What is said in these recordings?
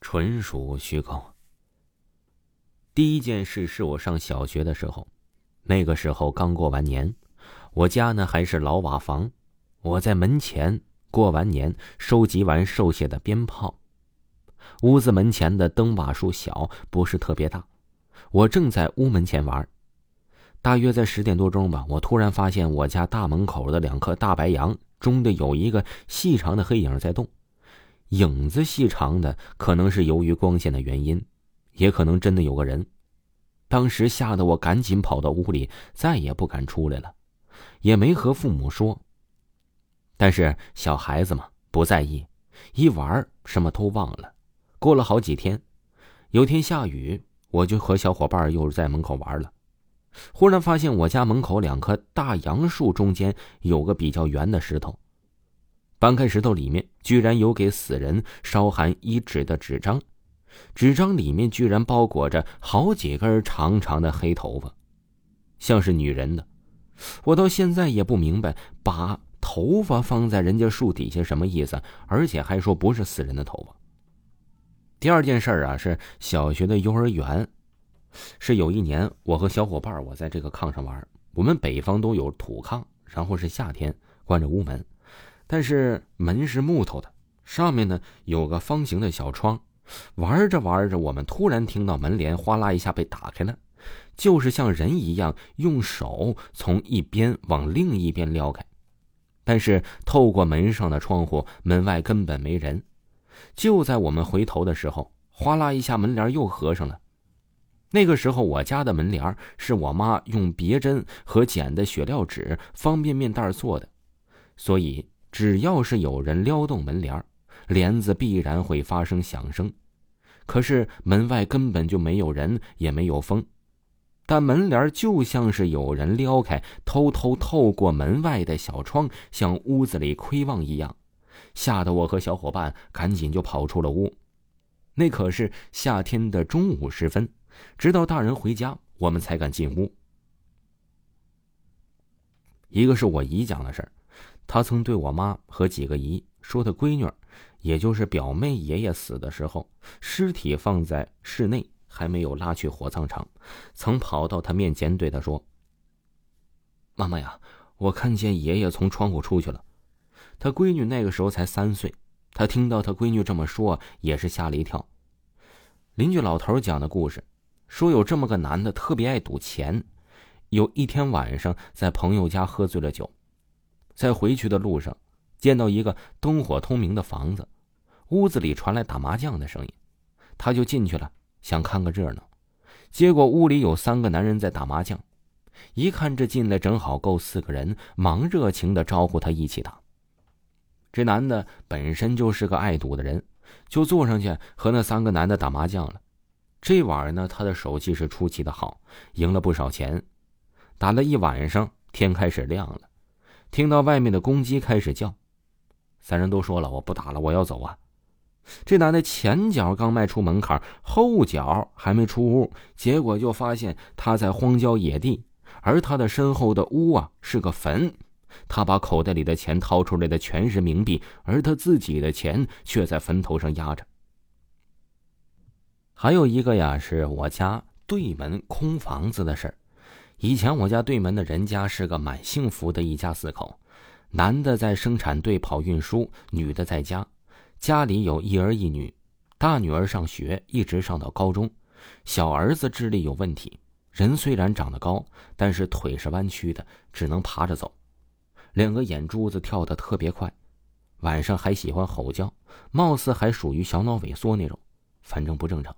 纯属虚构。第一件事是我上小学的时候，那个时候刚过完年，我家呢还是老瓦房，我在门前过完年，收集完售下的鞭炮。屋子门前的灯瓦数小，不是特别大，我正在屋门前玩。大约在十点多钟吧，我突然发现我家大门口的两颗大白杨中的有一个细长的黑影在动。影子细长的，可能是由于光线的原因，也可能真的有个人。当时吓得我赶紧跑到屋里，再也不敢出来了，也没和父母说。但是小孩子嘛，不在意，一玩什么都忘了。过了好几天，有天下雨，我就和小伙伴又在门口玩了。忽然发现我家门口两棵大杨树中间有个比较圆的石头。搬开石头，里面居然有给死人烧寒衣纸的纸张，纸张里面居然包裹着好几根长长的黑头发，像是女人的。我到现在也不明白，把头发放在人家树底下什么意思，而且还说不是死人的头发。第二件事啊，是小学的幼儿园，是有一年我和小伙伴我在这个炕上玩，我们北方都有土炕，然后是夏天关着屋门。但是门是木头的，上面呢有个方形的小窗。玩着玩着，我们突然听到门帘哗啦一下被打开了，就是像人一样用手从一边往另一边撩开。但是透过门上的窗户，门外根本没人。就在我们回头的时候，哗啦一下门帘又合上了。那个时候我家的门帘是我妈用别针和剪的血料纸方便面袋做的，所以。只要是有人撩动门帘帘子必然会发生响声。可是门外根本就没有人，也没有风，但门帘就像是有人撩开，偷偷透过门外的小窗向屋子里窥望一样，吓得我和小伙伴赶紧就跑出了屋。那可是夏天的中午时分，直到大人回家，我们才敢进屋。一个是我姨讲的事儿。他曾对我妈和几个姨说，他闺女，也就是表妹爷爷死的时候，尸体放在室内，还没有拉去火葬场，曾跑到他面前对他说：“妈妈呀，我看见爷爷从窗户出去了。”他闺女那个时候才三岁，他听到他闺女这么说，也是吓了一跳。邻居老头讲的故事，说有这么个男的，特别爱赌钱，有一天晚上在朋友家喝醉了酒。在回去的路上，见到一个灯火通明的房子，屋子里传来打麻将的声音，他就进去了，想看个热闹。结果屋里有三个男人在打麻将，一看这进来正好够四个人，忙热情的招呼他一起打。这男的本身就是个爱赌的人，就坐上去和那三个男的打麻将了。这晚呢，他的手气是出奇的好，赢了不少钱。打了一晚上，天开始亮了。听到外面的公鸡开始叫，三人都说了：“我不打了，我要走啊！”这男的前脚刚迈出门槛，后脚还没出屋，结果就发现他在荒郊野地，而他的身后的屋啊是个坟。他把口袋里的钱掏出来的全是冥币，而他自己的钱却在坟头上压着。还有一个呀，是我家对门空房子的事儿。以前我家对门的人家是个蛮幸福的一家四口，男的在生产队跑运输，女的在家，家里有一儿一女，大女儿上学一直上到高中，小儿子智力有问题，人虽然长得高，但是腿是弯曲的，只能爬着走，两个眼珠子跳得特别快，晚上还喜欢吼叫，貌似还属于小脑萎缩那种，反正不正常。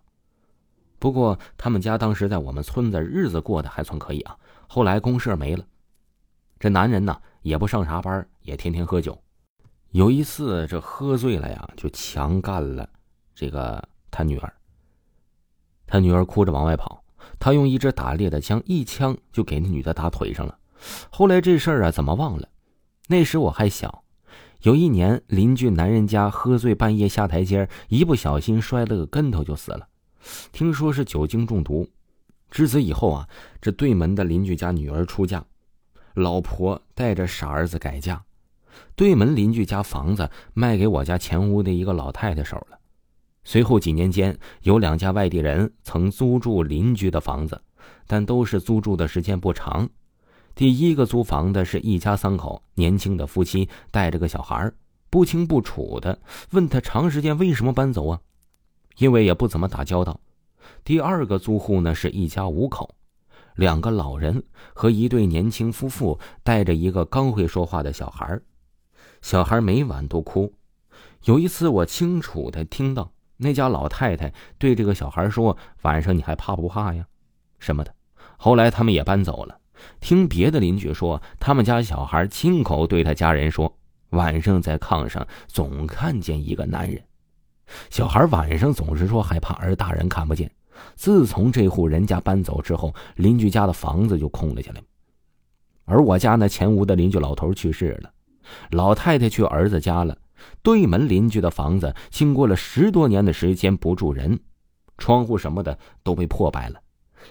不过他们家当时在我们村子日子过得还算可以啊。后来公社没了，这男人呢也不上啥班，也天天喝酒。有一次这喝醉了呀，就强干了这个他女儿。他女儿哭着往外跑，他用一支打猎的枪一枪就给那女的打腿上了。后来这事儿啊，怎么忘了？那时我还小。有一年，邻居男人家喝醉，半夜下台阶，一不小心摔了个跟头就死了。听说是酒精中毒。至此以后啊，这对门的邻居家女儿出嫁，老婆带着傻儿子改嫁，对门邻居家房子卖给我家前屋的一个老太太手了。随后几年间，有两家外地人曾租住邻居的房子，但都是租住的时间不长。第一个租房的是一家三口，年轻的夫妻带着个小孩不清不楚的问他长时间为什么搬走啊？因为也不怎么打交道。第二个租户呢是一家五口，两个老人和一对年轻夫妇带着一个刚会说话的小孩小孩每晚都哭。有一次我清楚的听到那家老太太对这个小孩说：“晚上你还怕不怕呀？”什么的。后来他们也搬走了。听别的邻居说，他们家小孩亲口对他家人说，晚上在炕上总看见一个男人。小孩晚上总是说害怕，而大人看不见。自从这户人家搬走之后，邻居家的房子就空了下来。而我家那前屋的邻居老头去世了，老太太去儿子家了。对门邻居的房子经过了十多年的时间不住人，窗户什么的都被破败了，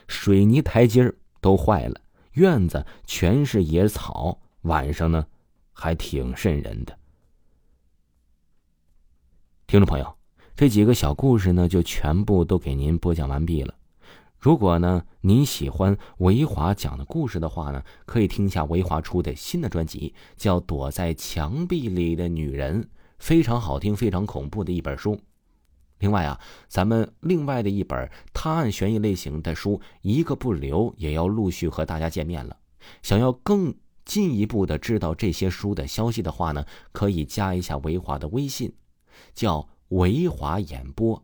水泥台阶都坏了。院子全是野草，晚上呢，还挺瘆人的。听众朋友，这几个小故事呢，就全部都给您播讲完毕了。如果呢您喜欢维华讲的故事的话呢，可以听一下维华出的新的专辑，叫《躲在墙壁里的女人》，非常好听、非常恐怖的一本书。另外啊，咱们另外的一本探案悬疑类型的书，一个不留也要陆续和大家见面了。想要更进一步的知道这些书的消息的话呢，可以加一下维华的微信，叫维华演播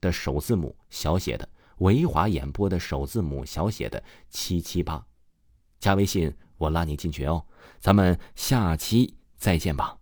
的首字母小写的维华演播的首字母小写的七七八，加微信我拉你进群哦。咱们下期再见吧。